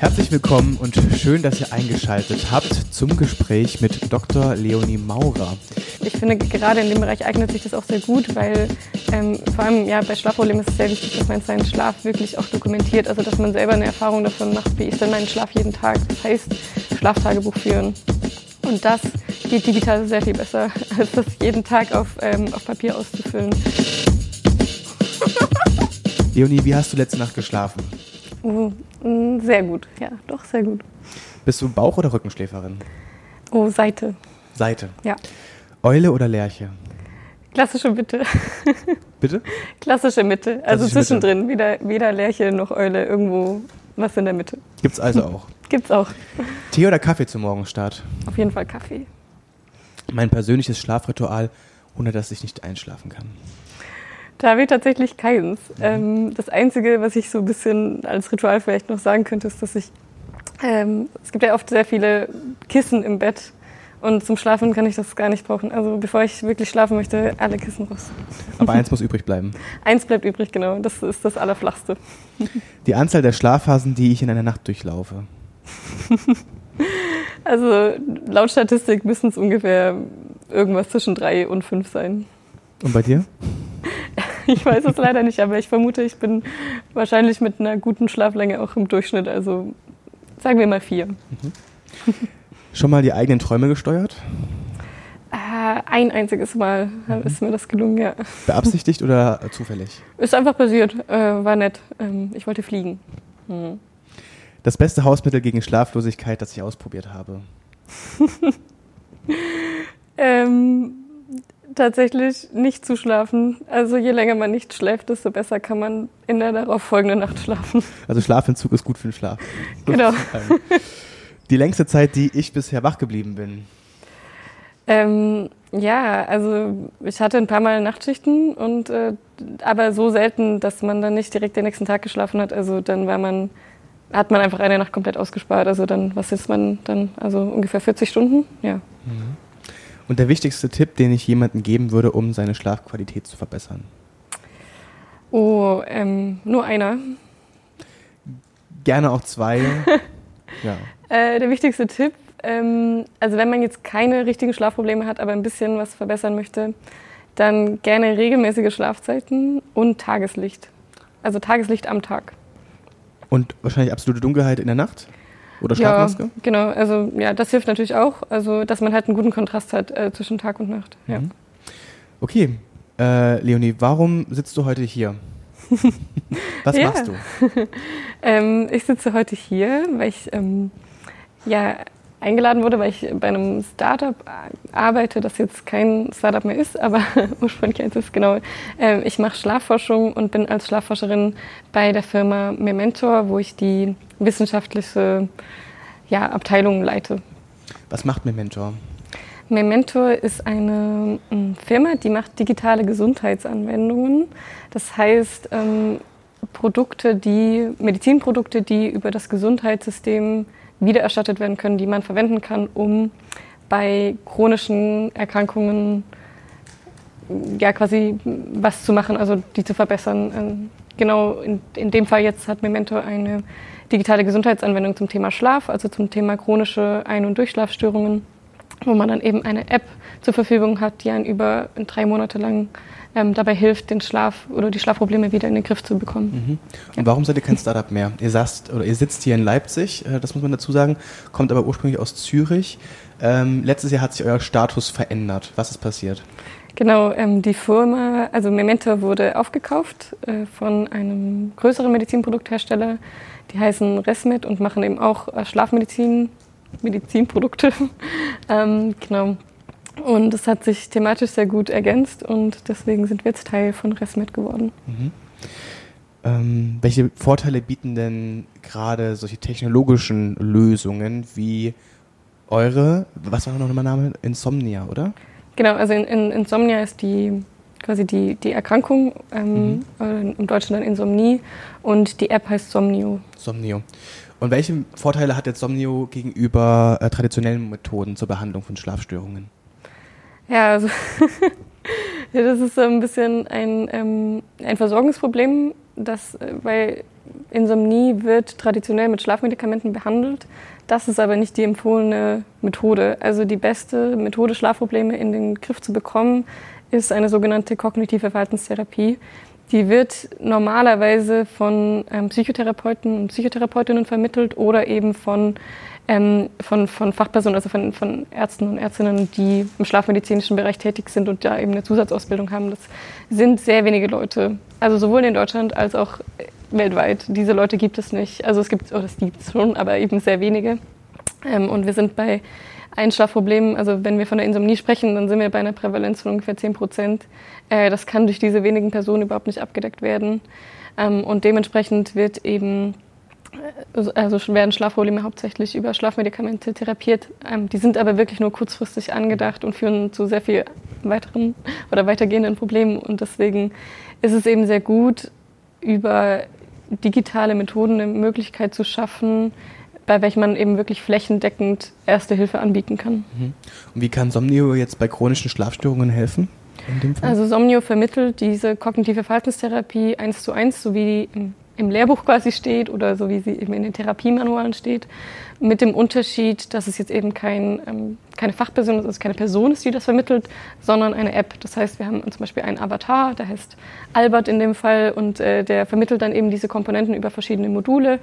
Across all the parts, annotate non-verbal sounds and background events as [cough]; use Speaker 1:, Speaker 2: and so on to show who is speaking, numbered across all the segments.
Speaker 1: Herzlich willkommen und schön, dass ihr eingeschaltet habt zum Gespräch mit Dr. Leonie Maurer.
Speaker 2: Ich finde, gerade in dem Bereich eignet sich das auch sehr gut, weil ähm, vor allem ja, bei Schlafproblemen ist es sehr wichtig, dass man seinen Schlaf wirklich auch dokumentiert. Also, dass man selber eine Erfahrung davon macht, wie ist denn mein Schlaf jeden Tag. Das heißt, Schlaftagebuch führen. Und das geht digital sehr viel besser, [laughs] als das jeden Tag auf, ähm, auf Papier auszufüllen.
Speaker 1: Leonie, wie hast du letzte Nacht geschlafen?
Speaker 2: Mm, sehr gut, ja, doch sehr gut.
Speaker 1: Bist du Bauch- oder Rückenschläferin?
Speaker 2: Oh, Seite.
Speaker 1: Seite.
Speaker 2: Ja.
Speaker 1: Eule oder Lerche?
Speaker 2: Klassische Mitte. [laughs]
Speaker 1: Bitte?
Speaker 2: Klassische Mitte. Also
Speaker 1: Klassische
Speaker 2: zwischendrin. Weder, weder Lerche noch Eule. Irgendwo was in der Mitte.
Speaker 1: Gibt's also auch. [laughs]
Speaker 2: Gibt's auch.
Speaker 1: Tee oder Kaffee zum Morgenstart?
Speaker 2: Auf jeden Fall Kaffee.
Speaker 1: Mein persönliches Schlafritual, ohne dass ich nicht einschlafen kann.
Speaker 2: Da habe ich tatsächlich keins. Ähm, das Einzige, was ich so ein bisschen als Ritual vielleicht noch sagen könnte, ist, dass ich. Ähm, es gibt ja oft sehr viele Kissen im Bett. Und zum Schlafen kann ich das gar nicht brauchen. Also bevor ich wirklich schlafen möchte, alle Kissen raus.
Speaker 1: Aber eins muss übrig bleiben. [laughs]
Speaker 2: Eins bleibt übrig, genau. Das ist das Allerflachste. [laughs]
Speaker 1: Die Anzahl der Schlafphasen, die ich in einer Nacht durchlaufe. [laughs]
Speaker 2: Also laut Statistik müssen es ungefähr irgendwas zwischen drei und fünf sein.
Speaker 1: Und bei dir? [laughs]
Speaker 2: Ich weiß es leider nicht, aber ich vermute, ich bin wahrscheinlich mit einer guten Schlaflänge auch im Durchschnitt. Also sagen wir mal vier.
Speaker 1: Schon mal die eigenen Träume gesteuert?
Speaker 2: Äh, ein einziges Mal ist mir das gelungen, ja.
Speaker 1: Beabsichtigt oder zufällig?
Speaker 2: Ist einfach passiert, äh, war nett. Ähm, ich wollte fliegen. Hm.
Speaker 1: Das beste Hausmittel gegen Schlaflosigkeit, das ich ausprobiert habe. [laughs]
Speaker 2: Ähm, tatsächlich nicht zu schlafen. Also je länger man nicht schläft, desto besser kann man in der darauf folgenden Nacht schlafen.
Speaker 1: Also Schlafentzug ist gut für den Schlaf.
Speaker 2: Genau.
Speaker 1: Die längste Zeit, die ich bisher wach geblieben bin.
Speaker 2: Ähm, ja, also ich hatte ein paar Mal Nachtschichten und äh, aber so selten, dass man dann nicht direkt den nächsten Tag geschlafen hat. Also dann war man, hat man einfach eine Nacht komplett ausgespart. Also dann, was ist man dann? Also ungefähr 40 Stunden, ja.
Speaker 1: Und der wichtigste Tipp, den ich jemandem geben würde, um seine Schlafqualität zu verbessern.
Speaker 2: Oh, ähm, nur einer.
Speaker 1: Gerne auch zwei. [laughs] ja.
Speaker 2: Äh, der wichtigste Tipp, ähm, also wenn man jetzt keine richtigen Schlafprobleme hat, aber ein bisschen was verbessern möchte, dann gerne regelmäßige Schlafzeiten und Tageslicht. Also Tageslicht am Tag.
Speaker 1: Und wahrscheinlich absolute Dunkelheit in der Nacht? Oder Schlafmaske?
Speaker 2: Ja, genau. Also ja, das hilft natürlich auch. Also dass man halt einen guten Kontrast hat äh, zwischen Tag und Nacht. Ja.
Speaker 1: Mhm. Okay. Äh, Leonie, warum sitzt du heute hier? [laughs] Was
Speaker 2: Ja.
Speaker 1: machst du? [laughs]
Speaker 2: Ähm, ich sitze heute hier, weil ich ähm, ja eingeladen wurde, weil ich bei einem Startup arbeite, das jetzt kein Startup mehr ist, aber [laughs] ursprünglich eins ist genau. Ähm, ich mache Schlafforschung und bin als Schlafforscherin bei der Firma Mementor, wo ich die wissenschaftliche ja, Abteilung leite.
Speaker 1: Was macht Memento?
Speaker 2: Memento ist eine ähm, Firma, die macht digitale Gesundheitsanwendungen. Das heißt, ähm, Produkte, die, Medizinprodukte, die über das Gesundheitssystem wiedererstattet werden können, die man verwenden kann, um bei chronischen Erkrankungen ja quasi was zu machen, also die zu verbessern. Ähm, Genau in, in dem Fall jetzt hat Memento eine digitale Gesundheitsanwendung zum Thema Schlaf, also zum Thema chronische Ein- und Durchschlafstörungen, wo man dann eben eine App zur Verfügung hat, die einen über drei Monate lang ähm, dabei hilft, den Schlaf oder die Schlafprobleme wieder in den Griff zu bekommen.
Speaker 1: Mhm. Und warum seid ihr kein Startup mehr? Ihr saßt oder ihr sitzt hier in Leipzig, äh, das muss man dazu sagen, kommt aber ursprünglich aus Zürich. Ähm, letztes Jahr hat sich euer Status verändert. Was ist passiert?
Speaker 2: Genau, ähm, die Firma, also Memento wurde aufgekauft äh, von einem größeren Medizinprodukthersteller. Die heißen Resmed und machen eben auch äh, Schlafmedizin, Medizinprodukte. [laughs] ähm, genau. Und es hat sich thematisch sehr gut ergänzt und deswegen sind wir jetzt Teil von Resmed geworden.
Speaker 1: Mhm. Ähm, welche Vorteile bieten denn gerade solche technologischen Lösungen wie eure, was war noch mein Name? Insomnia, oder?
Speaker 2: Genau, also in, in Insomnia ist die quasi die, die Erkrankung, ähm, äh, im Deutschen dann Insomnie und die App heißt Somnio.
Speaker 1: Somnio. Und welche Vorteile hat jetzt Somnio gegenüber äh, traditionellen Methoden zur Behandlung von Schlafstörungen?
Speaker 2: Ja, also [laughs] ja, das ist so ein bisschen ein, ähm, ein Versorgungsproblem, das, äh, weil Insomnie wird traditionell mit Schlafmedikamenten behandelt. Das ist aber nicht die empfohlene Methode. Also die beste Methode, Schlafprobleme in den Griff zu bekommen, ist eine sogenannte kognitive Verhaltenstherapie. Die wird normalerweise von ähm, Psychotherapeuten und Psychotherapeutinnen vermittelt oder eben von, ähm, von, von Fachpersonen, also von, von Ärzten und Ärztinnen, die im schlafmedizinischen Bereich tätig sind und da eben eine Zusatzausbildung haben. Das sind sehr wenige Leute. Also sowohl in Deutschland als auch weltweit. Diese Leute gibt es nicht. Also es gibt, oder es gibt es schon, aber eben sehr wenige. Ähm, und wir sind bei Einschlafproblemen, also wenn wir von der Insomnie sprechen, dann sind wir bei einer Prävalenz von ungefähr 10 Prozent. Äh, das kann durch diese wenigen Personen überhaupt nicht abgedeckt werden. Ähm, und dementsprechend wird eben äh, also werden Schlafprobleme hauptsächlich über Schlafmedikamente therapiert. Ähm, die sind aber wirklich nur kurzfristig angedacht und führen zu sehr viel weiteren oder weitergehenden Problemen. Und deswegen ist es eben sehr gut, über digitale Methoden eine Möglichkeit zu schaffen, bei welchen man eben wirklich flächendeckend Erste Hilfe anbieten kann.
Speaker 1: Mhm. Und wie kann Somnio jetzt bei chronischen Schlafstörungen helfen?
Speaker 2: Also Somnio vermittelt diese kognitive Verhaltenstherapie eins zu eins, so wie die im, Lehrbuch quasi steht oder so wie sie eben in den Therapiemanualen steht, mit dem Unterschied, dass es jetzt eben kein, ähm, keine Fachperson ist, also keine Person ist, die das vermittelt, sondern eine App. Das heißt, wir haben zum Beispiel einen Avatar, der heißt Albert in dem Fall und äh, der vermittelt dann eben diese Komponenten über verschiedene Module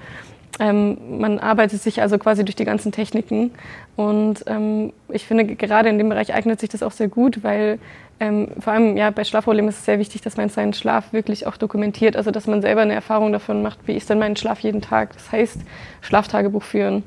Speaker 2: ähm, man arbeitet sich also quasi durch die ganzen Techniken. Und ähm, ich finde, gerade in dem Bereich eignet sich das auch sehr gut, weil ähm, vor allem ja, bei Schlafproblemen ist es sehr wichtig, dass man seinen Schlaf wirklich auch dokumentiert. Also dass man selber eine Erfahrung davon macht, wie ist denn mein Schlaf jeden Tag. Das heißt, Schlaftagebuch führen.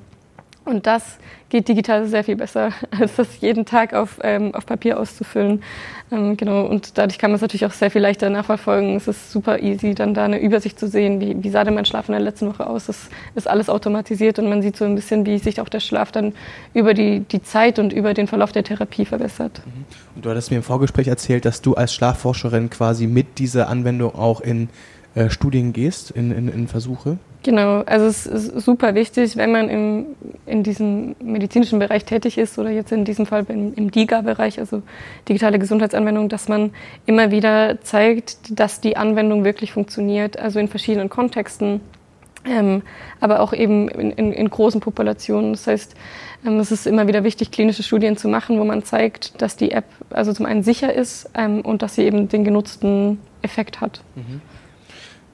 Speaker 2: Und das geht digital sehr viel besser, [laughs] als das jeden Tag auf, ähm, auf Papier auszufüllen. Ähm, genau, und dadurch kann man es natürlich auch sehr viel leichter nachverfolgen. Es ist super easy, dann da eine Übersicht zu sehen, wie, wie sah denn mein Schlaf in der letzten Woche aus. Das ist alles automatisiert und man sieht so ein bisschen, wie sich auch der Schlaf dann über die, die Zeit und über den Verlauf der Therapie verbessert.
Speaker 1: Mhm. Und du hattest mir im Vorgespräch erzählt, dass du als Schlafforscherin quasi mit dieser Anwendung auch in äh, Studien gehst, in, in, in Versuche.
Speaker 2: Genau, also es ist super wichtig, wenn man im, in diesem medizinischen Bereich tätig ist oder jetzt in diesem Fall im, im DIGA-Bereich, also digitale Gesundheitsanwendung, dass man immer wieder zeigt, dass die Anwendung wirklich funktioniert, also in verschiedenen Kontexten, ähm, aber auch eben in, in, in, großen Populationen. Das heißt, ähm, es ist immer wieder wichtig, klinische Studien zu machen, wo man zeigt, dass die App also zum einen sicher ist ähm, und dass sie eben den genutzten Effekt hat. Mhm.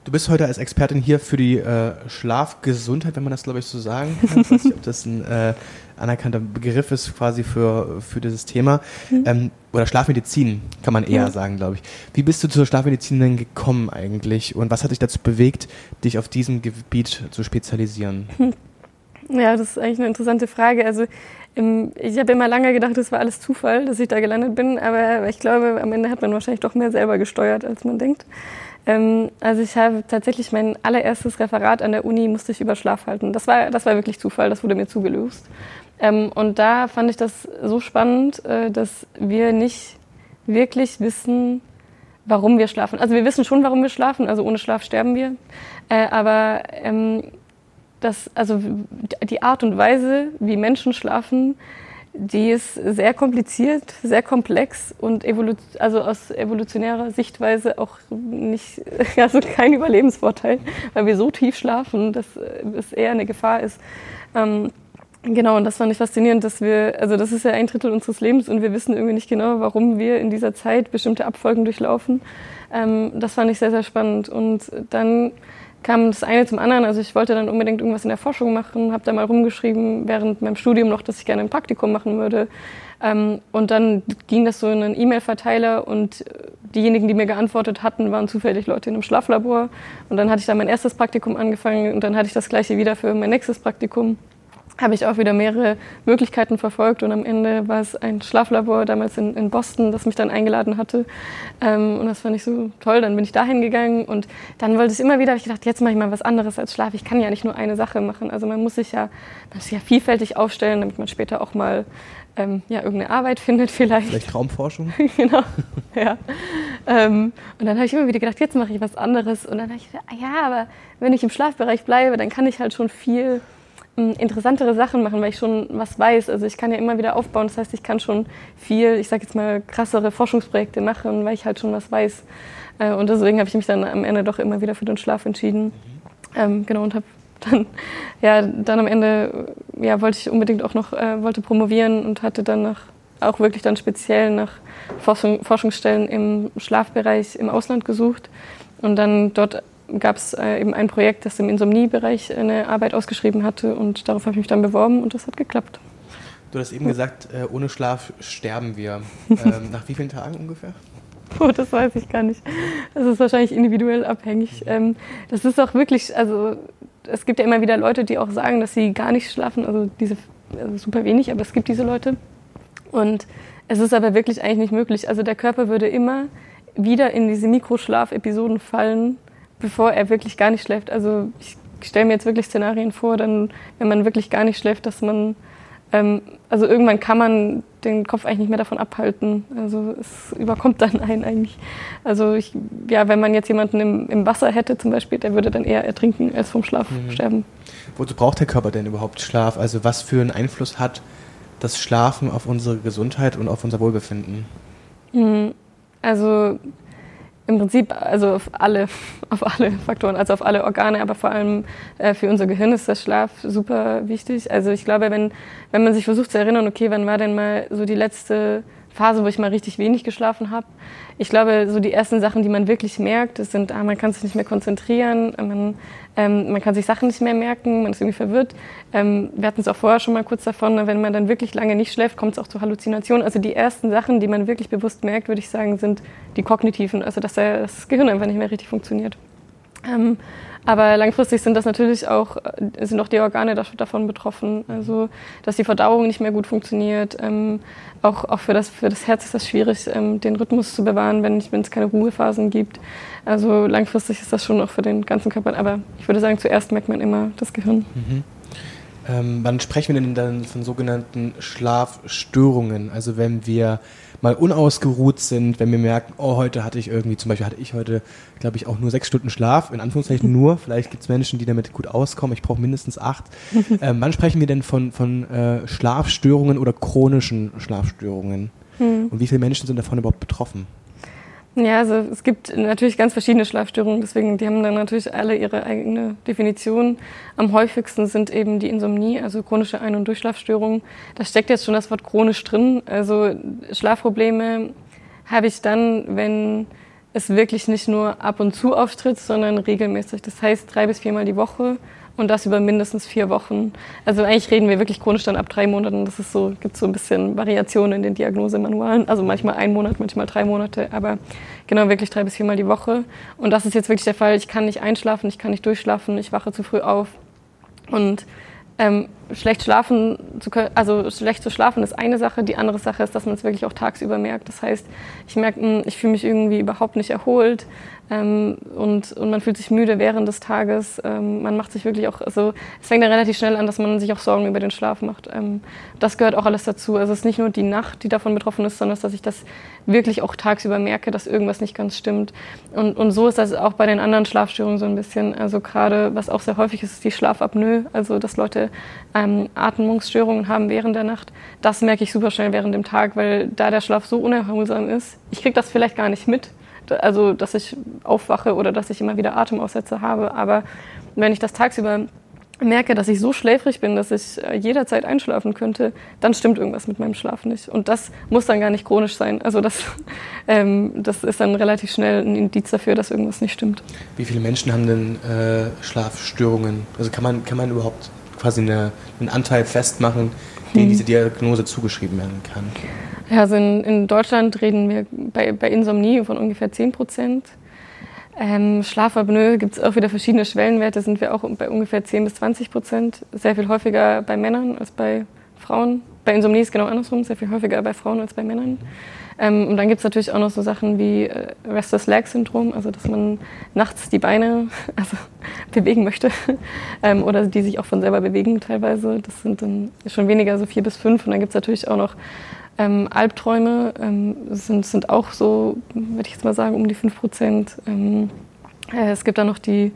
Speaker 1: Du bist heute als Expertin hier für die äh, Schlafgesundheit, wenn man das, glaube ich, so sagen kann. Ich weiß nicht, ob das ein äh, anerkannter Begriff ist quasi für, für dieses Thema. Mhm. Ähm, oder Schlafmedizin, kann man eher ja. sagen, glaube ich. Wie bist du zur Schlafmedizin denn gekommen eigentlich? Und was hat dich dazu bewegt, dich auf diesem Gebiet zu spezialisieren? [laughs]
Speaker 2: Ja, das ist eigentlich eine interessante Frage. Also ich habe immer lange gedacht, es war alles Zufall, dass ich da gelandet bin, aber ich glaube, am Ende hat man wahrscheinlich doch mehr selber gesteuert, als man denkt. Ähm, also ich habe tatsächlich mein allererstes Referat an der Uni musste ich über Schlaf halten. Das war, das war wirklich Zufall, das wurde mir zugelöst. Ähm, und da fand ich das so spannend, äh, dass wir nicht wirklich wissen, warum wir schlafen. Also wir wissen schon, warum wir schlafen, also ohne Schlaf sterben wir. Äh, aber ähm, das, also die Art und Weise, wie Menschen schlafen, die ist sehr kompliziert, sehr komplex und also aus evolutionärer Sichtweise auch nicht, [laughs] also kein Überlebensvorteil, weil wir so tief schlafen, dass es eher eine Gefahr ist. Ähm, genau, und das fand ich faszinierend, dass wir, also das ist ja ein Drittel unseres Lebens und wir wissen irgendwie nicht genau, warum wir in dieser Zeit bestimmte Abfolgen durchlaufen. Ähm, das fand ich sehr, sehr spannend. Und dann kam das eine zum anderen. Also ich wollte dann unbedingt irgendwas in der Forschung machen, habe da mal rumgeschrieben während meinem Studium noch, dass ich gerne ein Praktikum machen würde. Ähm, und dann ging das so in einen E-Mail-Verteiler und diejenigen, die mir geantwortet hatten, waren zufällig Leute in einem Schlaflabor. Und dann hatte ich da mein erstes Praktikum angefangen und dann hatte ich das gleiche wieder für mein nächstes Praktikum habe ich auch wieder mehrere Möglichkeiten verfolgt und am Ende war es ein Schlaflabor damals in, in Boston, das mich dann eingeladen hatte ähm, und das fand ich so toll. Dann bin ich dahin gegangen und dann wollte ich immer wieder, habe ich gedacht, jetzt mache ich mal was anderes als Schlaf. Ich kann ja nicht nur eine Sache machen. Also man muss sich ja, man muss ja vielfältig aufstellen, damit man später auch mal ähm, ja, irgendeine Arbeit findet vielleicht.
Speaker 1: Vielleicht Raumforschung? [laughs]
Speaker 2: genau, ja. Ähm, und dann habe ich immer wieder gedacht, jetzt mache ich was anderes. Und dann habe ich gedacht, ah ja, aber wenn ich im Schlafbereich bleibe, dann kann ich halt schon viel interessantere Sachen machen, weil ich schon was weiß. Also ich kann ja immer wieder aufbauen. Das heißt, ich kann schon viel, ich sage jetzt mal, krassere Forschungsprojekte machen, weil ich halt schon was weiß. Äh, und deswegen habe ich mich dann am Ende doch immer wieder für den Schlaf entschieden. Ähm, genau, und habe dann, [laughs] ja, dann am Ende ja, wollte ich unbedingt auch noch äh, wollte promovieren und hatte dann nach, auch wirklich dann speziell nach Forschung, Forschungsstellen im Schlafbereich im Ausland gesucht. Und dann dort gab es äh, eben ein Projekt, das im Insomniebereich eine Arbeit ausgeschrieben hatte und darauf habe ich mich dann beworben und das hat geklappt.
Speaker 1: Du hast eben gesagt, äh, ohne Schlaf sterben wir. [laughs] Ähm, nach wie vielen Tagen ungefähr?
Speaker 2: Oh, das weiß ich gar nicht. Das ist wahrscheinlich individuell abhängig. Ähm, das ist auch wirklich, also es gibt ja immer wieder Leute, die auch sagen, dass sie gar nicht schlafen, also diese also super wenig, aber es gibt diese Leute. Und es ist aber wirklich eigentlich nicht möglich. Also der Körper würde immer wieder in diese Mikroschlafepisoden fallen, bevor er wirklich gar nicht schläft. Also ich stelle mir jetzt wirklich Szenarien vor, dann, wenn man wirklich gar nicht schläft, dass man ähm, also irgendwann kann man den Kopf eigentlich nicht mehr davon abhalten. Also es überkommt dann einen eigentlich. Also ich, ja, wenn man jetzt jemanden im, im, Wasser hätte zum Beispiel, der würde dann eher ertrinken als vom Schlaf mhm. sterben.
Speaker 1: Wozu braucht der Körper denn überhaupt Schlaf? Also was für einen Einfluss hat das Schlafen auf unsere Gesundheit und auf unser Wohlbefinden?
Speaker 2: Mhm. Also im Prinzip also auf alle, [laughs] auf alle Faktoren, also auf alle Organe, aber vor allem äh, für unser Gehirn ist der Schlaf super wichtig. Also ich glaube, wenn, wenn man sich versucht zu erinnern, okay, wann war denn mal so die letzte Phase, wo ich mal richtig wenig geschlafen habe. Ich glaube, so die ersten Sachen, die man wirklich merkt, das sind, ah, man kann sich nicht mehr konzentrieren, man, ähm, man kann sich Sachen nicht mehr merken, man ist irgendwie verwirrt. Ähm, wir hatten es auch vorher schon mal kurz davon, wenn man dann wirklich lange nicht schläft, kommt es auch zu Halluzinationen. Also die ersten Sachen, die man wirklich bewusst merkt, würde ich sagen, sind die kognitiven, also dass das Gehirn einfach nicht mehr richtig funktioniert. Ähm, aber langfristig sind das natürlich auch, äh, sind auch die Organe davon betroffen. Also, dass die Verdauung nicht mehr gut funktioniert. Ähm, auch, auch für, das, für das Herz ist das schwierig, ähm, den Rhythmus zu bewahren, wenn, es keine Ruhephasen gibt. Also langfristig ist das schon auch für den ganzen Körper. Aber ich würde sagen, zuerst merkt man immer das Gehirn. Mhm.
Speaker 1: Ähm, wann sprechen wir denn dann von sogenannten Schlafstörungen? Also wenn wir mal unausgeruht sind, wenn wir merken, oh, heute hatte ich irgendwie, zum Beispiel hatte ich heute, glaube ich, auch nur sechs Stunden Schlaf, in Anführungszeichen nur, [laughs] vielleicht gibt es Menschen, die damit gut auskommen, ich brauche mindestens acht. [laughs] ähm, wann sprechen wir denn von, von äh, Schlafstörungen oder chronischen Schlafstörungen? Hm. Und wie viele Menschen sind davon überhaupt betroffen?
Speaker 2: Ja, also es gibt natürlich ganz verschiedene Schlafstörungen, deswegen die haben dann natürlich alle ihre eigene Definition. Am häufigsten sind eben die Insomnie, also chronische Ein- und Durchschlafstörungen. Da steckt jetzt schon das Wort chronisch drin. Also Schlafprobleme habe ich dann, wenn es wirklich nicht nur ab und zu auftritt, sondern regelmäßig. Das heißt drei bis viermal die Woche und das über mindestens vier Wochen. Also eigentlich reden wir wirklich chronisch dann ab drei Monaten. Das ist so, gibt so ein bisschen Variationen in den Diagnosemanualen. Also manchmal ein Monat, manchmal drei Monate, aber genau wirklich drei bis viermal die Woche. Und das ist jetzt wirklich der Fall. Ich kann nicht einschlafen, ich kann nicht durchschlafen, ich wache zu früh auf. Und ähm, schlecht schlafen zu können, also schlecht zu schlafen ist eine Sache. Die andere Sache ist, dass man es wirklich auch tagsüber merkt. Das heißt, ich merke, hm, ich fühle mich irgendwie überhaupt nicht erholt. Ähm, und, und man fühlt sich müde während des Tages. Ähm, man macht sich wirklich auch, also es fängt dann relativ schnell an, dass man sich auch Sorgen über den Schlaf macht. Ähm, das gehört auch alles dazu. Also es ist nicht nur die Nacht, die davon betroffen ist, sondern dass ich das wirklich auch tagsüber merke, dass irgendwas nicht ganz stimmt. Und, und so ist das auch bei den anderen Schlafstörungen so ein bisschen. Also gerade, was auch sehr häufig ist, ist die Schlafapnoe. Also dass Leute ähm, Atmungsstörungen haben während der Nacht. Das merke ich super schnell während dem Tag, weil da der Schlaf so unerholsam ist. Ich kriege das vielleicht gar nicht mit also dass ich aufwache oder dass ich immer wieder Atemaussätze habe. Aber wenn ich das tagsüber merke, dass ich so schläfrig bin, dass ich äh, jederzeit einschlafen könnte, dann stimmt irgendwas mit meinem Schlaf nicht. Und das muss dann gar nicht chronisch sein. Also das, [laughs] ähm, das ist dann relativ schnell ein Indiz dafür, dass irgendwas nicht stimmt.
Speaker 1: Wie viele Menschen haben denn äh, Schlafstörungen? Also kann man, kann man überhaupt quasi eine, einen Anteil festmachen, den hm. diese Diagnose zugeschrieben werden kann?
Speaker 2: Ja, also in, in Deutschland reden wir bei, bei Insomnie von ungefähr 10 Prozent. Ähm, Schlafapnoe gibt es auch wieder verschiedene Schwellenwerte, sind wir auch bei ungefähr 10 bis 20 Prozent. Sehr viel häufiger bei Männern als bei Frauen. Bei Insomnie ist genau andersrum, sehr viel häufiger bei Frauen als bei Männern. Ähm, und dann gibt es natürlich auch noch so Sachen wie äh, Restless Leg Syndrom, also dass man nachts die Beine [laughs] also, bewegen möchte [laughs] ähm, oder die sich auch von selber bewegen teilweise. Das sind dann schon weniger, so vier bis fünf. Und dann gibt es natürlich auch noch ähm, Albträume ähm, sind, sind auch so, würde ich jetzt mal sagen, um die 5 Prozent. Ähm, äh, es gibt dann noch die,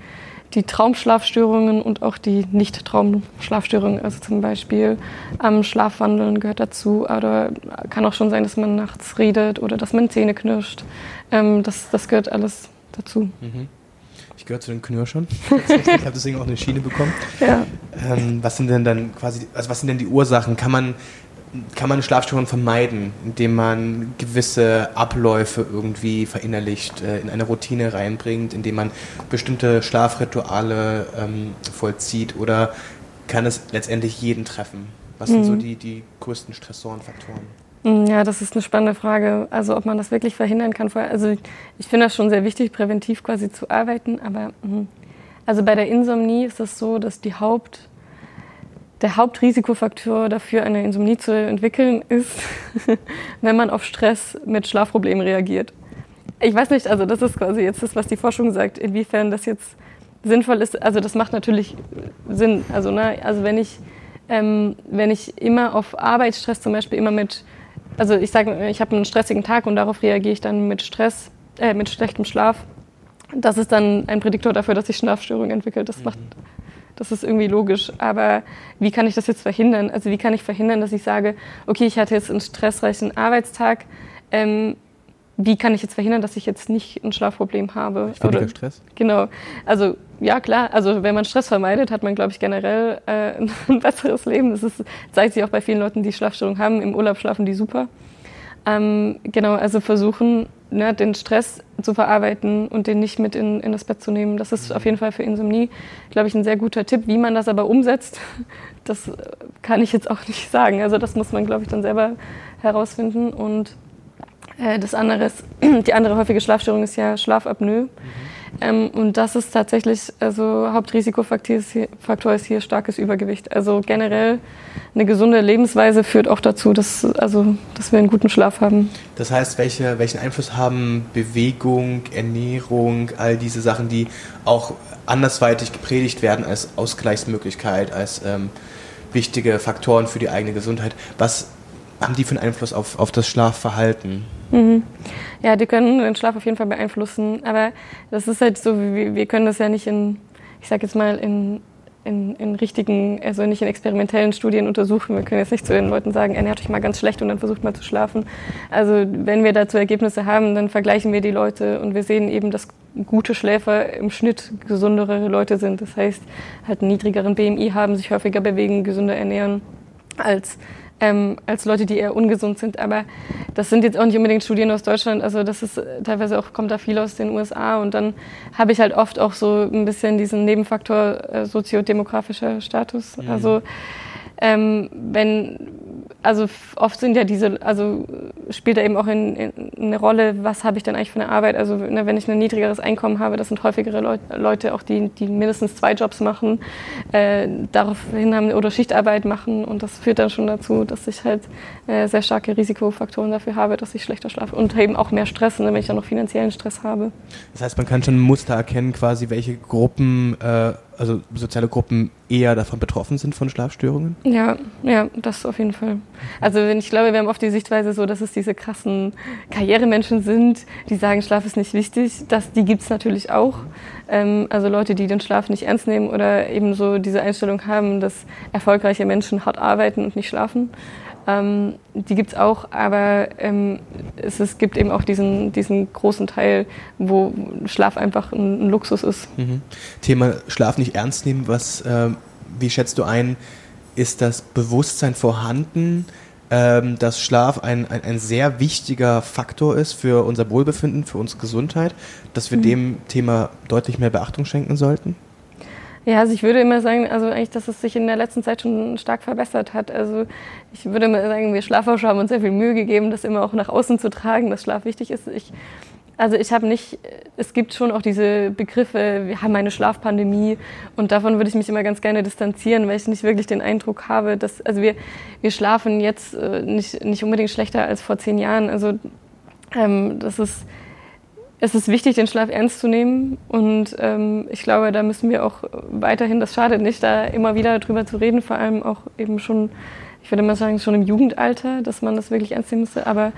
Speaker 2: die Traumschlafstörungen und auch die Nicht-Traumschlafstörungen. Also zum Beispiel ähm, Schlafwandeln gehört dazu. Oder kann auch schon sein, dass man nachts redet oder dass man Zähne knirscht. Ähm, das, das gehört alles dazu. Mhm.
Speaker 1: Ich gehöre zu den Knirschern. [laughs] ich habe deswegen auch eine Schiene bekommen. Ja. Ähm, was sind denn dann quasi, also was sind denn die Ursachen? Kann man, kann man Schlafstörungen vermeiden, indem man gewisse Abläufe irgendwie verinnerlicht, äh, in eine Routine reinbringt, indem man bestimmte Schlafrituale ähm, vollzieht? Oder kann es letztendlich jeden treffen? Was mhm. sind so mhm. die, die größten Stressorenfaktoren?
Speaker 2: Mm, ja, das ist eine spannende Frage. Also ob man das wirklich verhindern kann. Also ich finde das schon sehr wichtig, präventiv quasi zu arbeiten. Aber mm, also bei der Insomnie ist es so, dass die Haupt, der Hauptrisikofaktor dafür, eine Insomnie zu entwickeln, ist, [laughs] wenn man auf Stress mit Schlafproblemen reagiert. Ich weiß nicht, also das ist quasi jetzt das, was die Forschung sagt, inwiefern das jetzt sinnvoll ist. Also das macht natürlich Sinn. Also, ne, also wenn ich, ähm, wenn ich immer auf Arbeitsstress zum Beispiel immer mit also ich sage, ich habe einen stressigen Tag und darauf reagiere ich dann mit Stress, äh, mit schlechtem Schlaf. Das ist dann ein Prädiktor dafür, dass sich Schlafstörungen entwickelt. Das macht, das ist irgendwie logisch. Aber wie kann ich das jetzt verhindern? Also wie kann ich verhindern, dass ich sage, okay, ich hatte jetzt einen stressreichen Arbeitstag. Ähm, wie kann ich jetzt verhindern, dass ich jetzt nicht ein Schlafproblem habe?
Speaker 1: Weniger Oder, Stress?
Speaker 2: Genau. Also ja, klar. Also wenn man Stress vermeidet, hat man, glaube ich, generell äh, [laughs] ein besseres Leben. Das ist, zeigt sich auch bei vielen Leuten, die Schlafstörungen haben. Im Urlaub schlafen die super. Ähm, genau, also versuchen, ne, den Stress zu verarbeiten und den nicht mit in, in das Bett zu nehmen. Das ist auf jeden Fall für Insomnie, glaube ich, ein sehr guter Tipp. Wie man das aber umsetzt, [laughs] das kann ich jetzt auch nicht sagen. Also das muss man, glaube ich, dann selber herausfinden. Und äh, das andere ist, [clears throat] die andere häufige Schlafstörung ist ja Schlafapnoe. Mhm. Ähm, und das ist tatsächlich, also Hauptrisikofaktor ist, hier, Faktor ist hier starkes Übergewicht. Also generell eine gesunde Lebensweise führt auch dazu, dass, also, dass wir einen guten Schlaf haben.
Speaker 1: Das heißt, welche, welchen Einfluss haben Bewegung, Ernährung, all diese Sachen, die auch andersweitig gepredigt werden als Ausgleichsmöglichkeit, als ähm, wichtige Faktoren für die eigene Gesundheit? Was haben die für einen Einfluss auf, auf das Schlafverhalten?
Speaker 2: Mhm. Ja, die können den Schlaf auf jeden Fall beeinflussen. Aber das ist halt so, wir, wir können das ja nicht in, ich sag jetzt mal, in, in, in richtigen, also nicht in experimentellen Studien untersuchen. Wir können jetzt nicht zu den Leuten sagen, ernährt euch mal ganz schlecht und dann versucht mal zu schlafen. Also wenn wir dazu Ergebnisse haben, dann vergleichen wir die Leute und wir sehen eben, dass gute Schläfer im Schnitt gesundere Leute sind. Das heißt, halt einen niedrigeren BMI haben, sich häufiger bewegen, gesünder ernähren als ähm, als Leute, die eher ungesund sind. Aber das sind jetzt auch nicht unbedingt Studien aus Deutschland. Also das ist teilweise auch, kommt da viel aus den USA. Und dann habe ich halt oft auch so ein bisschen diesen Nebenfaktor äh, soziodemografischer Status. Mhm. Also ähm, wenn, also oft sind ja diese, also spielt da eben auch in, in eine Rolle, was habe ich denn eigentlich für eine Arbeit? Also ne, wenn ich ein niedrigeres Einkommen habe, das sind häufigere Leut, Leute, auch die, die mindestens zwei Jobs machen, äh, daraufhin haben oder Schichtarbeit machen und das führt dann schon dazu, dass ich halt äh, sehr starke Risikofaktoren dafür habe, dass ich schlechter schlafe und eben auch mehr Stress, ne, wenn ich dann noch finanziellen Stress habe.
Speaker 1: Das heißt, man kann schon Muster erkennen, quasi welche Gruppen äh also soziale Gruppen eher davon betroffen sind von Schlafstörungen?
Speaker 2: Ja, ja, das auf jeden Fall. Also ich glaube, wir haben oft die Sichtweise so, dass es diese krassen Karrieremenschen sind, die sagen, Schlaf ist nicht wichtig. Das, die gibt es natürlich auch. Ähm, also Leute, die den Schlaf nicht ernst nehmen oder eben so diese Einstellung haben, dass erfolgreiche Menschen hart arbeiten und nicht schlafen. Ähm, die gibt es auch, aber ähm, es, es, gibt eben auch diesen, diesen großen Teil, wo Schlaf einfach ein, ein Luxus ist.
Speaker 1: Mhm. Thema Schlaf nicht ernst nehmen, was, äh, wie schätzt du ein, ist das Bewusstsein vorhanden, ähm, dass Schlaf ein, ein, ein, sehr wichtiger Faktor ist für unser Wohlbefinden, für unsere Gesundheit, dass wir mhm. dem Thema deutlich mehr Beachtung schenken sollten?
Speaker 2: Ja, also ich würde immer sagen, also eigentlich, dass es sich in der letzten Zeit schon stark verbessert hat. Also ich würde immer sagen, wir Schlafforscher haben uns sehr viel Mühe gegeben, das immer auch nach außen zu tragen, dass Schlaf wichtig ist. Ich, also ich habe nicht, es gibt schon auch diese Begriffe, wir haben eine Schlafpandemie und davon würde ich mich immer ganz gerne distanzieren, weil ich nicht wirklich den Eindruck habe, dass, also wir, wir schlafen jetzt äh, nicht, nicht unbedingt schlechter als vor zehn Jahren. Also ähm, das ist, es ist wichtig, den Schlaf ernst zu nehmen. Und ähm, ich glaube, da müssen wir auch weiterhin, das schadet nicht, da immer wieder drüber zu reden, vor allem auch eben schon, ich würde mal sagen, schon im Jugendalter, dass man das wirklich ernst nehmen müsste. Aber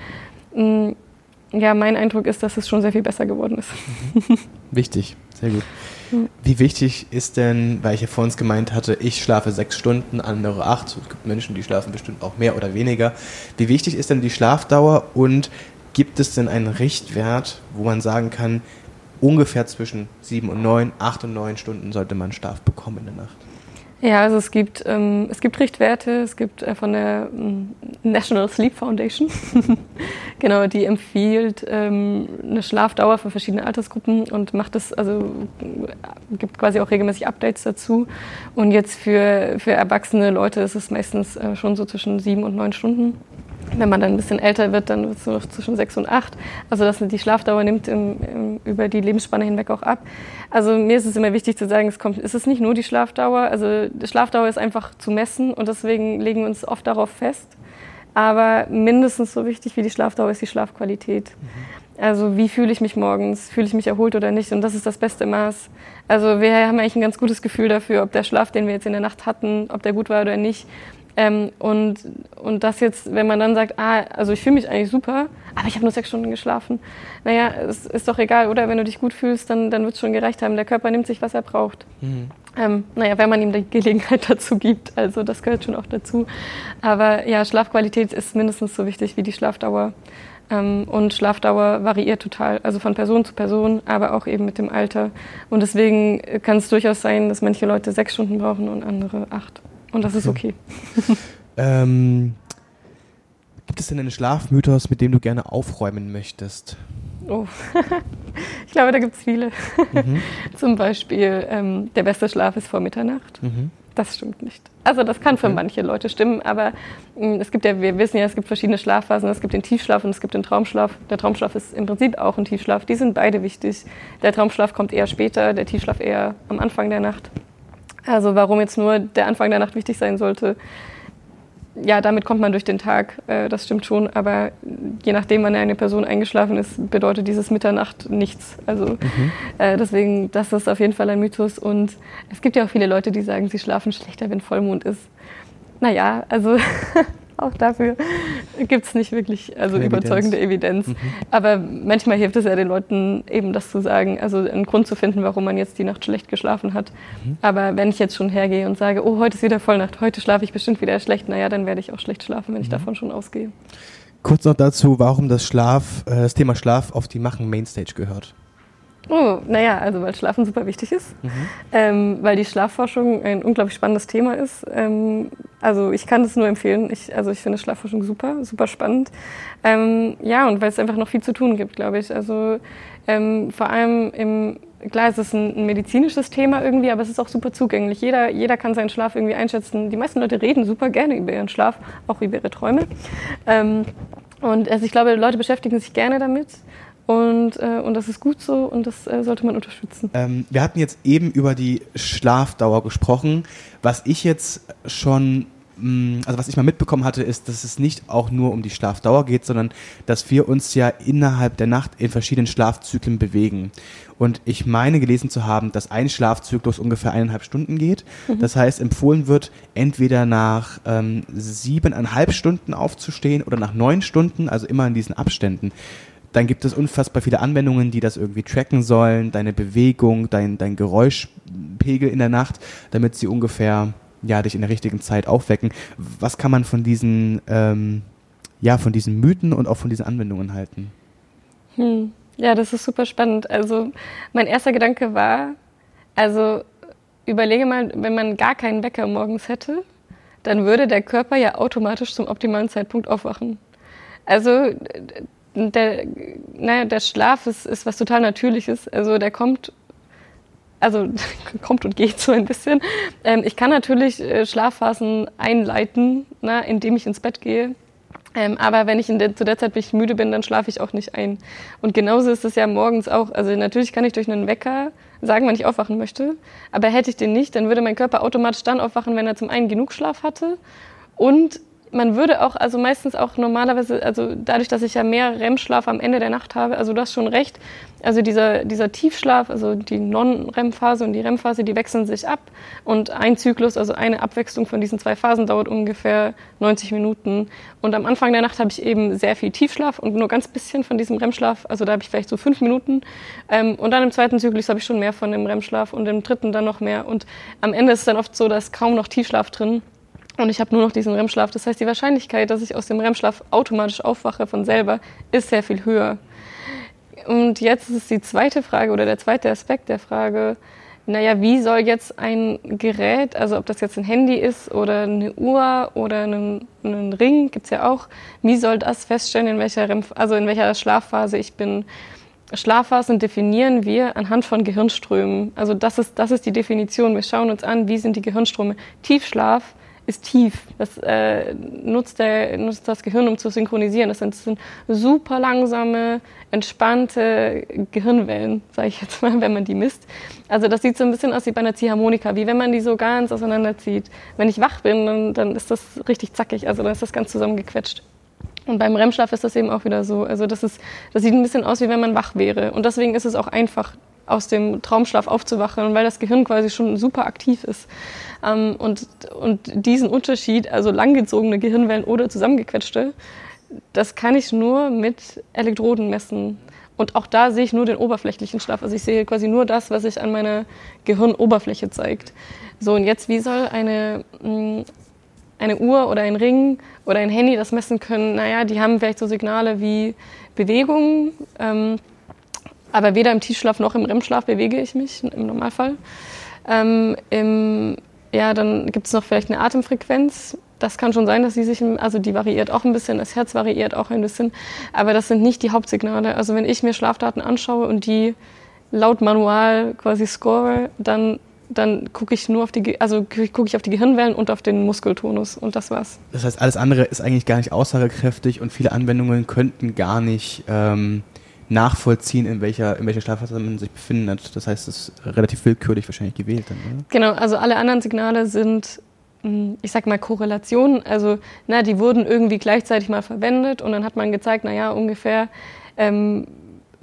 Speaker 2: mh, mm, ja, mein Eindruck ist, dass es schon sehr viel besser geworden ist.
Speaker 1: Mhm. [laughs] Wichtig, sehr gut. Wie wichtig ist denn, weil ich ja vor uns gemeint hatte, ich schlafe sechs Stunden, andere acht. Es gibt Menschen, die schlafen bestimmt auch mehr oder weniger. Wie wichtig ist denn die Schlafdauer und gibt es denn einen Richtwert, wo man sagen kann, ungefähr zwischen sieben und neun, acht und neun Stunden sollte man Schlaf bekommen in der Nacht.
Speaker 2: Ja, also es gibt, ähm, es gibt Richtwerte, es gibt äh, von der ähm, National Sleep Foundation, [laughs] genau, die empfiehlt ähm, eine Schlafdauer für verschiedene Altersgruppen und macht das, also gibt quasi auch regelmäßig Updates dazu. Und jetzt für, für erwachsene Leute ist es meistens äh, schon so zwischen sieben und neun Stunden. Wenn man dann ein bisschen älter wird, dann wird es nur noch zwischen sechs und acht. Also dass die Schlafdauer nimmt im, im, über die Lebensspanne hinweg auch ab. Also mir ist es immer wichtig zu sagen, es, kommt, es ist nicht nur die Schlafdauer. Also die Schlafdauer ist einfach zu messen und deswegen legen wir uns oft darauf fest. Aber mindestens so wichtig wie die Schlafdauer ist die Schlafqualität. Mhm. Also wie fühle ich mich morgens? Fühle ich mich erholt oder nicht? Und das ist das beste Maß. Also wir haben eigentlich ein ganz gutes Gefühl dafür, ob der Schlaf, den wir jetzt in der Nacht hatten, ob der gut war oder nicht. Ähm, und, und das jetzt, wenn man dann sagt, ah, also ich fühle mich eigentlich super, aber ich habe nur sechs Stunden geschlafen. Naja, es ist doch egal, oder? Wenn du dich gut fühlst, dann, dann wird es schon gereicht haben. Der Körper nimmt sich, was er braucht. Mhm. Ähm, naja, wenn man ihm die Gelegenheit [laughs] dazu gibt. Also das gehört schon auch dazu. Aber ja, Schlafqualität ist mindestens so wichtig wie die Schlafdauer. Ähm, und Schlafdauer variiert total, also von Person zu Person, aber auch eben mit dem Alter. Und deswegen kann es durchaus sein, dass manche Leute sechs Stunden brauchen und andere acht. Und das ist okay. [laughs]
Speaker 1: ähm, gibt es denn einen Schlafmythos, mit dem du gerne aufräumen möchtest?
Speaker 2: Oh, [laughs] ich glaube, da gibt es viele. Mhm. [laughs] Zum Beispiel, ähm, der beste Schlaf ist vor Mitternacht. Mhm. Das stimmt nicht. Also das kann für okay. manche Leute stimmen, aber mh, mm, es gibt ja, wir wissen ja, es gibt verschiedene Schlafphasen. Es gibt den Tiefschlaf und es gibt den Traumschlaf. Der Traumschlaf ist im Prinzip auch ein Tiefschlaf. Die sind beide wichtig. Der Traumschlaf kommt eher später, der Tiefschlaf eher am Anfang der Nacht. Also warum jetzt nur der Anfang der Nacht wichtig sein sollte, ja, damit kommt man durch den Tag, äh, das stimmt schon, aber je nachdem, wann eine Person eingeschlafen ist, bedeutet dieses Mitternacht nichts. Also mhm. äh, deswegen, das ist auf jeden Fall ein Mythos und es gibt ja auch viele Leute, die sagen, sie schlafen schlechter, wenn Vollmond ist. Naja, also [laughs] auch dafür gibt es nicht wirklich also überzeugende Evidenz. Mhm. Aber manchmal hilft es ja den Leuten eben das zu sagen, also einen Grund zu finden, warum man jetzt die Nacht schlecht geschlafen hat. Mhm. Aber wenn ich jetzt schon hergehe und sage, oh, heute ist wieder Vollnacht, heute schlafe ich bestimmt wieder schlecht, naja, dann werde ich auch schlecht schlafen, wenn ich mhm. davon schon ausgehe.
Speaker 1: Kurz noch dazu, warum das Schlaf, äh, das Thema Schlaf auf die Machen Mainstage gehört.
Speaker 2: Oh, naja, also weil Schlafen super wichtig ist, mhm. ähm, weil die Schlafforschung ein unglaublich spannendes Thema ist. Ähm, also ich kann es nur empfehlen. Ich, also ich finde Schlafforschung super, super spannend. Ähm, ja, und weil es einfach noch viel zu tun gibt, glaube ich. Also ähm, vor allem im Klar, es ist ein, ein, medizinisches Thema irgendwie, aber es ist auch super zugänglich. Jeder, jeder kann seinen Schlaf irgendwie einschätzen. Die meisten Leute reden super gerne über ihren Schlaf, auch über ihre Träume. Ähm, und also ich glaube, Leute beschäftigen sich gerne damit. Und, äh, und das ist gut so und das äh, sollte man unterstützen.
Speaker 1: Ähm, wir hatten jetzt eben über die Schlafdauer gesprochen. Was ich jetzt schon, mh, mm, also was ich mal mitbekommen hatte, ist, dass es nicht auch nur um die Schlafdauer geht, sondern dass wir uns ja innerhalb der Nacht in verschiedenen Schlafzyklen bewegen. Und ich meine gelesen zu haben, dass ein Schlafzyklus ungefähr eineinhalb Stunden geht. Mhm. Das heißt, empfohlen wird, entweder nach ähm, siebeneinhalb Stunden aufzustehen oder nach neun Stunden, also immer in diesen Abständen. Dann gibt es unfassbar viele Anwendungen, die das irgendwie tracken sollen, deine Bewegung, dein, dein Geräuschpegel in der Nacht, damit sie ungefähr ja, dich in der richtigen Zeit aufwecken. Was kann man von diesen, ähm, ja, von diesen Mythen und auch von diesen Anwendungen halten?
Speaker 2: Hm. Ja, das ist super spannend. Also mein erster Gedanke war, also überlege mal, wenn man gar keinen Wecker morgens hätte, dann würde der Körper ja automatisch zum optimalen Zeitpunkt aufwachen. Also der, naja, der Schlaf ist, ist was total Natürliches. Also der kommt, also [laughs] kommt und geht so ein bisschen. Ähm, ich kann natürlich äh, Schlafphasen einleiten, na, indem ich ins Bett gehe. Ähm, aber wenn ich der, zu der Zeit, wenn ich müde bin, dann schlafe ich auch nicht ein. Und genauso ist es ja morgens auch. Also natürlich kann ich durch einen Wecker sagen, wann ich aufwachen möchte. Aber hätte ich den nicht, dann würde mein Körper automatisch dann aufwachen, wenn er zum einen genug Schlaf hatte und man würde auch, also meistens auch normalerweise, also dadurch, dass ich ja mehr REM-Schlaf am Ende der Nacht habe, also du hast schon recht, also dieser, dieser Tiefschlaf, also die Non-REM-Phase und die REM-Phase, die wechseln sich ab und ein Zyklus, also eine Abwechslung von diesen zwei Phasen dauert ungefähr 90 Minuten. Und am Anfang der Nacht habe ich eben sehr viel Tiefschlaf und nur ganz bisschen von diesem REM-Schlaf, also da habe ich vielleicht so fünf Minuten. Ähm, und dann im zweiten Zyklus habe ich schon mehr von dem REM-Schlaf und im dritten dann noch mehr. Und am Ende ist es dann oft so, dass kaum noch Tiefschlaf drin und ich habe nur noch diesen REM-Schlaf. Das heißt, die Wahrscheinlichkeit, dass ich aus dem REM-Schlaf automatisch aufwache von selber, ist sehr viel höher. und jetzt ist die zweite Frage oder der zweite Aspekt der Frage, naja, wie soll jetzt ein Gerät, also ob das jetzt ein Handy ist oder eine Uhr oder einen, einen Ring, gibt's ja auch, wie soll das feststellen, in welcher, also in welcher Schlafphase ich bin? Schlafphasen definieren wir anhand von Gehirnströmen. Also das ist, das ist die Definition. Wir schauen uns an, wie sind die Gehirnströme. Tiefschlaf ist tief. Das äh, nutzt, der, nutzt das Gehirn, um zu synchronisieren. Das sind, das sind super langsame, entspannte Gehirnwellen, sage ich jetzt mal, [laughs] wenn man die misst. Also das sieht so ein bisschen aus wie bei einer Ziehharmonika, wie wenn man die so ganz auseinanderzieht. Wenn ich wach bin, dann, dann ist das richtig zackig, also dann ist das ganz zusammengequetscht. Und beim REM-Schlaf ist das eben auch wieder so. Also das, ist, das sieht ein bisschen aus, wie wenn man wach wäre. Und deswegen ist es auch einfach, aus dem Traumschlaf aufzuwachen, weil das Gehirn quasi schon super aktiv ist. Ähm, und, und diesen Unterschied, also langgezogene Gehirnwellen oder zusammengequetschte, das kann ich nur mit Elektroden messen. Und auch da sehe ich nur den oberflächlichen Schlaf. Also ich sehe quasi nur das, was sich an meiner Gehirnoberfläche zeigt. So, und jetzt, wie soll eine, mm, eine Uhr oder ein Ring oder ein Handy das messen können? Naja, die haben vielleicht so Signale wie Bewegung, ähm, aber weder im Tiefschlaf noch im REM-Schlaf bewege ich mich im Normalfall. Ähm, im ja, dann gibt es noch vielleicht eine Atemfrequenz. Das kann schon sein, dass sie sich, also die variiert auch ein bisschen, das Herz variiert auch ein bisschen, aber das sind nicht die Hauptsignale. Also wenn ich mir Schlafdaten anschaue und die laut Manual quasi score, dann dann gucke ich nur auf die, also gucke ich auf die Gehirnwellen und auf den Muskeltonus und das war's.
Speaker 1: Das heißt, alles andere ist eigentlich gar nicht aussagekräftig und viele Anwendungen könnten gar nicht ähm, nachvollziehen, in welcher, in welcher Schlafphase man sich befindet. Das heißt, es ist relativ willkürlich wahrscheinlich gewählt dann, oder?
Speaker 2: Genau, also alle anderen Signale sind, hm, ich sag mal, Korrelationen. Also, na, die wurden irgendwie gleichzeitig mal verwendet und dann hat man gezeigt, naja, ungefähr ähm,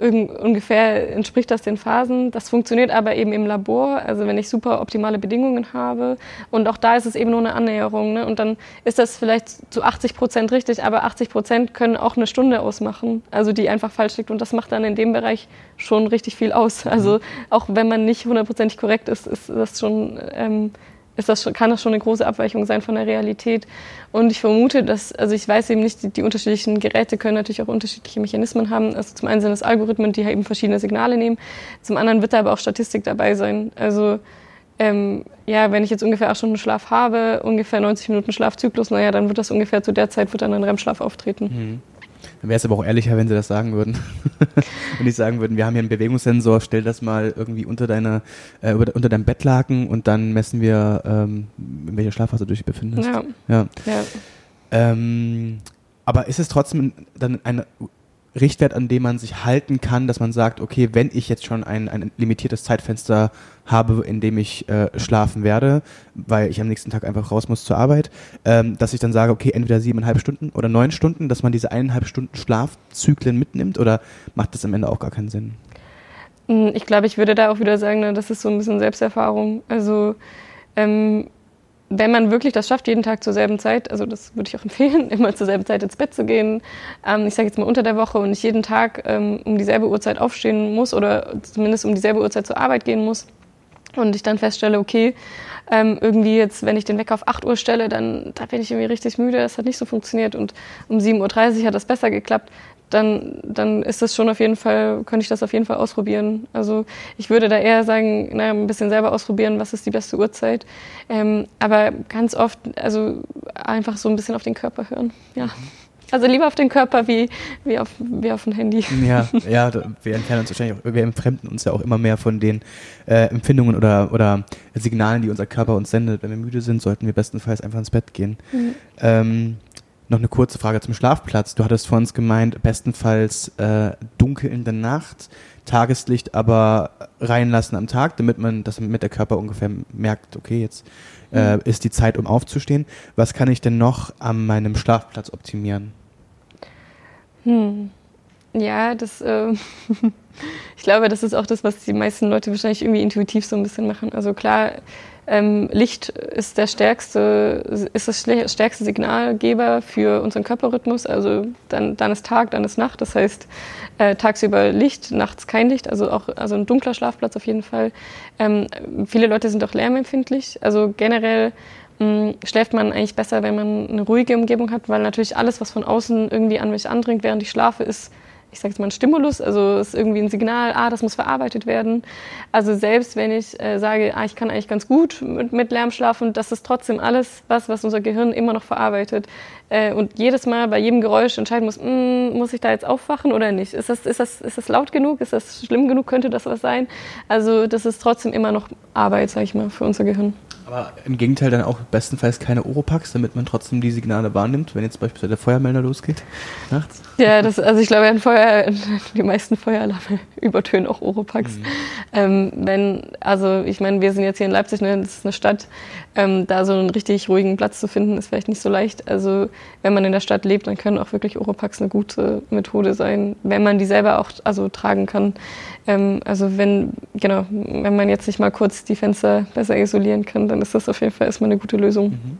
Speaker 2: ungefähr entspricht das den Phasen. Das funktioniert aber eben im Labor, also wenn ich super optimale Bedingungen habe. Und auch da ist es eben nur eine Annäherung. Ne? Und dann ist das vielleicht zu 80 Prozent richtig, aber 80 Prozent können auch eine Stunde ausmachen, also die einfach falsch liegt. Und das macht dann in dem Bereich schon richtig viel aus. Also auch wenn man nicht hundertprozentig korrekt ist, ist das schon ähm, ist das schon, kann das schon eine große Abweichung sein von der Realität. Und ich vermute, dass, also ich weiß eben nicht, die, die, unterschiedlichen Geräte können natürlich auch unterschiedliche Mechanismen haben. Also zum einen sind es Algorithmen, die eben verschiedene Signale nehmen. Zum anderen wird da aber auch Statistik dabei sein. Also ähm, ja, wenn ich jetzt ungefähr acht Stunden Schlaf habe, ungefähr 90 Minuten Schlafzyklus, naja, dann wird das ungefähr zu der Zeit, wird dann ein REM-Schlaf auftreten. Mhm.
Speaker 1: Dann wäre es aber auch ehrlicher, wenn sie das sagen würden. [laughs] wenn die sagen würden, wir haben hier einen Bewegungssensor, stell das mal irgendwie unter deine, äh, unter deinem Bettlaken und dann messen wir, ähm, in welcher Schlafphase du dich befindest. Ja. ja. ja. Ähm, aber ist es trotzdem dann eine Richtwert, an dem man sich halten kann, dass man sagt, okay, wenn ich jetzt schon ein, ein limitiertes Zeitfenster habe, in dem ich äh, schlafen werde, weil ich am nächsten Tag einfach raus muss zur Arbeit, ähm, dass ich dann sage, okay, entweder siebeneinhalb Stunden oder neun Stunden, dass man diese eineinhalb Stunden Schlafzyklen mitnimmt oder macht das am Ende auch gar keinen Sinn?
Speaker 2: Hm, ich glaube, ich würde da auch wieder sagen, ne, das ist so ein bisschen Selbsterfahrung. Also ähm, wenn man wirklich das schafft, jeden Tag zur selben Zeit, also das würde ich auch [laughs] empfehlen, immer zur selben Zeit ins Bett zu gehen, ähm, ich sage jetzt mal unter der Woche und nicht jeden Tag ähm, um dieselbe Uhrzeit aufstehen muss oder zumindest um dieselbe Uhrzeit zur Arbeit gehen muss. Und ich dann feststelle, okay, ähm, irgendwie jetzt, wenn ich den Wecker auf 8 Uhr stelle, dann da bin ich irgendwie richtig müde, das hat nicht so funktioniert. Und um 7.30 Uhr hat das besser geklappt, dann, dann ist das schon auf jeden Fall, könnte ich das auf jeden Fall ausprobieren. Also ich würde da eher sagen, naja, ein bisschen selber ausprobieren, was ist die beste Uhrzeit. Ähm, aber ganz oft, also einfach so ein bisschen auf den Körper hören. Ja. Also lieber auf den Körper wie, wie, auf, wie auf ein Handy.
Speaker 1: Ja, ja, wir entfernen uns wahrscheinlich auch, wir entfremden uns ja auch immer mehr von den äh, Empfindungen oder, oder Signalen, die unser Körper uns sendet. Wenn wir müde sind, sollten wir bestenfalls einfach ins Bett gehen. Mhm. Ähm, noch eine kurze Frage zum Schlafplatz. Du hattest vor uns gemeint, bestenfalls äh, dunkel in der Nacht, Tageslicht aber reinlassen am Tag, damit man, das mit der Körper ungefähr merkt, okay, jetzt äh, mhm. ist die Zeit, um aufzustehen. Was kann ich denn noch an meinem Schlafplatz optimieren?
Speaker 2: Hm. Ja, das, äh, [laughs] ich glaube, das ist auch das, was die meisten Leute wahrscheinlich irgendwie intuitiv so ein bisschen machen. Also klar, ähm, Licht ist der stärkste, ist das stärkste Signalgeber für unseren Körperrhythmus. Also dann, dann ist Tag, dann ist Nacht. Das heißt, äh, tagsüber Licht, nachts kein Licht. Also auch also ein dunkler Schlafplatz auf jeden Fall. Ähm, viele Leute sind auch lärmempfindlich. Also generell mh, schläft man eigentlich besser, wenn man eine ruhige Umgebung hat, weil natürlich alles, was von außen irgendwie an mich andringt, während ich schlafe, ist ich sage jetzt mal, ein Stimulus, also ist irgendwie ein Signal, ah, das muss verarbeitet werden. Also selbst wenn ich äh, sage, ah, ich kann eigentlich ganz gut mit, mit Lärm schlafen, das ist trotzdem alles was, was unser Gehirn immer noch verarbeitet. Äh, und jedes Mal bei jedem Geräusch entscheiden muss, mm, muss ich da jetzt aufwachen oder nicht? Ist das, ist, das, ist das laut genug? Ist das schlimm genug? Könnte das was sein? Also das ist trotzdem immer noch Arbeit, sage ich mal, für unser Gehirn.
Speaker 1: Aber im Gegenteil dann auch bestenfalls keine Oropax, damit man trotzdem die Signale wahrnimmt, wenn jetzt beispielsweise der Feuermelder losgeht nachts?
Speaker 2: Ja, das, also ich glaube, ein Feuer, [laughs] die meisten Feueralarme [laughs] übertönen auch Oropax. Mhm. Ähm, wenn, also ich meine, wir sind jetzt hier in Leipzig, ne, das ist eine Stadt, ähm, da so einen richtig ruhigen Platz zu finden, ist vielleicht nicht so leicht. Also wenn man in der Stadt lebt, dann können auch wirklich Oropax eine gute Methode sein, wenn man die selber auch also tragen kann. Ähm, also wenn, genau, wenn man jetzt nicht mal kurz die Fenster besser isolieren kann, dann ist das auf jeden Fall erstmal eine gute Lösung.
Speaker 1: Mhm.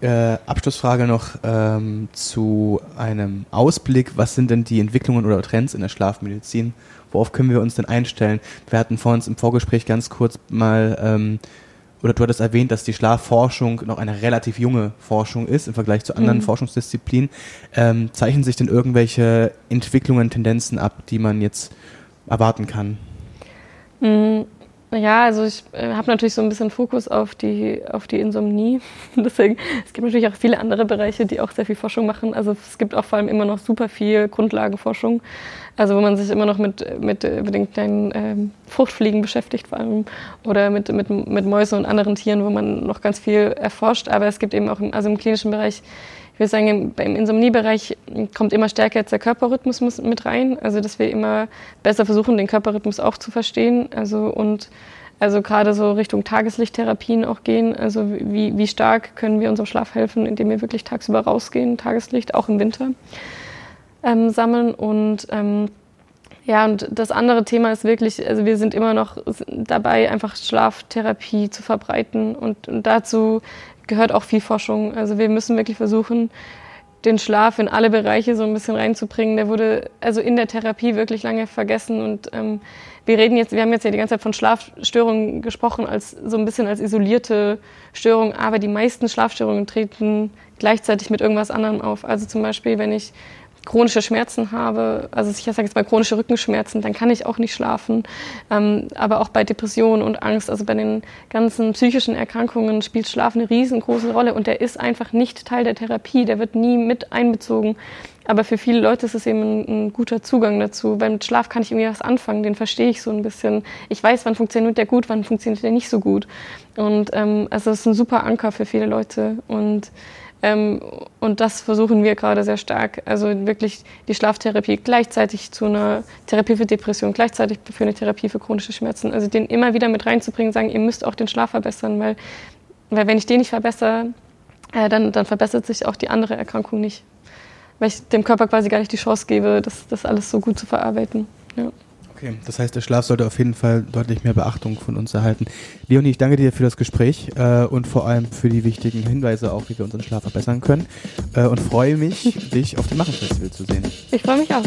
Speaker 1: Äh, Abschlussfrage noch ähm, zu einem Ausblick. Was sind denn die Entwicklungen oder Trends in der Schlafmedizin? Worauf können wir uns denn einstellen? Wir hatten vor uns im Vorgespräch ganz kurz mal, ähm, oder du hattest erwähnt, dass die Schlafforschung noch eine relativ junge Forschung ist im Vergleich zu anderen mhm. Forschungsdisziplinen. Ähm, zeichnen sich denn irgendwelche Entwicklungen, Tendenzen ab, die man jetzt erwarten kann?
Speaker 2: Mhm. Ja, also ich äh, habe natürlich so ein bisschen Fokus auf die, auf die Insomnie. [laughs] Deswegen, es gibt natürlich auch viele andere Bereiche, die auch sehr viel Forschung machen. Also es gibt auch vor allem immer noch super viel Grundlagenforschung. Also wo man sich immer noch mit, mit, mit den kleinen ähm, Fruchtfliegen beschäftigt vor allem oder mit, mit, mit Mäusen und anderen Tieren, wo man noch ganz viel erforscht. Aber es gibt eben auch im, also im klinischen Bereich ich würde sagen, im, Insomniebereich kommt immer stärker jetzt der Körperrhythmus mit rein. Also, dass wir immer besser versuchen, den Körperrhythmus auch zu verstehen. Also, und also gerade so Richtung Tageslichttherapien auch gehen. Also, wie, wie stark können wir unserem Schlaf helfen, indem wir wirklich tagsüber rausgehen, Tageslicht, auch im Winter, ähm, sammeln. Und ähm, ja, und das andere Thema ist wirklich, also wir sind immer noch dabei, einfach Schlaftherapie zu verbreiten. Und, und dazu gehört auch viel Forschung. Also wir müssen wirklich versuchen, den Schlaf in alle Bereiche so ein bisschen reinzubringen. Der wurde also in der Therapie wirklich lange vergessen und ähm, wir reden jetzt, wir haben jetzt ja die ganze Zeit von Schlafstörungen gesprochen als so ein bisschen als isolierte Störung, aber die meisten Schlafstörungen treten gleichzeitig mit irgendwas anderem auf. Also zum Beispiel, wenn ich chronische Schmerzen habe, also ich sage jetzt mal chronische Rückenschmerzen, dann kann ich auch nicht schlafen. Ähm, aber auch bei Depressionen und Angst, also bei den ganzen psychischen Erkrankungen spielt Schlaf eine riesengroße Rolle und der ist einfach nicht Teil der Therapie, der wird nie mit einbezogen. Aber für viele Leute ist es eben ein, ein guter Zugang dazu, mit Schlaf kann ich irgendwie was anfangen, den verstehe ich so ein bisschen. Ich weiß, wann funktioniert der gut, wann funktioniert der nicht so gut. Und ähm, also es ist ein super Anker für viele Leute und ähm, und das versuchen wir gerade sehr stark. Also wirklich die Schlaftherapie gleichzeitig zu einer Therapie für Depression, gleichzeitig für eine Therapie für chronische Schmerzen. Also den immer wieder mit reinzubringen, sagen, ihr müsst auch den Schlaf verbessern, weil, weil wenn ich den nicht verbessere, äh, dann, dann verbessert sich auch die andere Erkrankung nicht. Weil ich dem Körper quasi gar nicht die Chance gebe, das, das alles so gut zu verarbeiten. Ja.
Speaker 1: Okay, das heißt, der Schlaf sollte auf jeden Fall deutlich mehr Beachtung von uns erhalten. Leonie, ich danke dir für das Gespräch äh, und vor allem für die wichtigen Hinweise auch, wie wir unseren Schlaf verbessern können äh, und freue mich, [laughs] dich auf dem Machen-Festival zu sehen.
Speaker 2: Ich freue mich auch.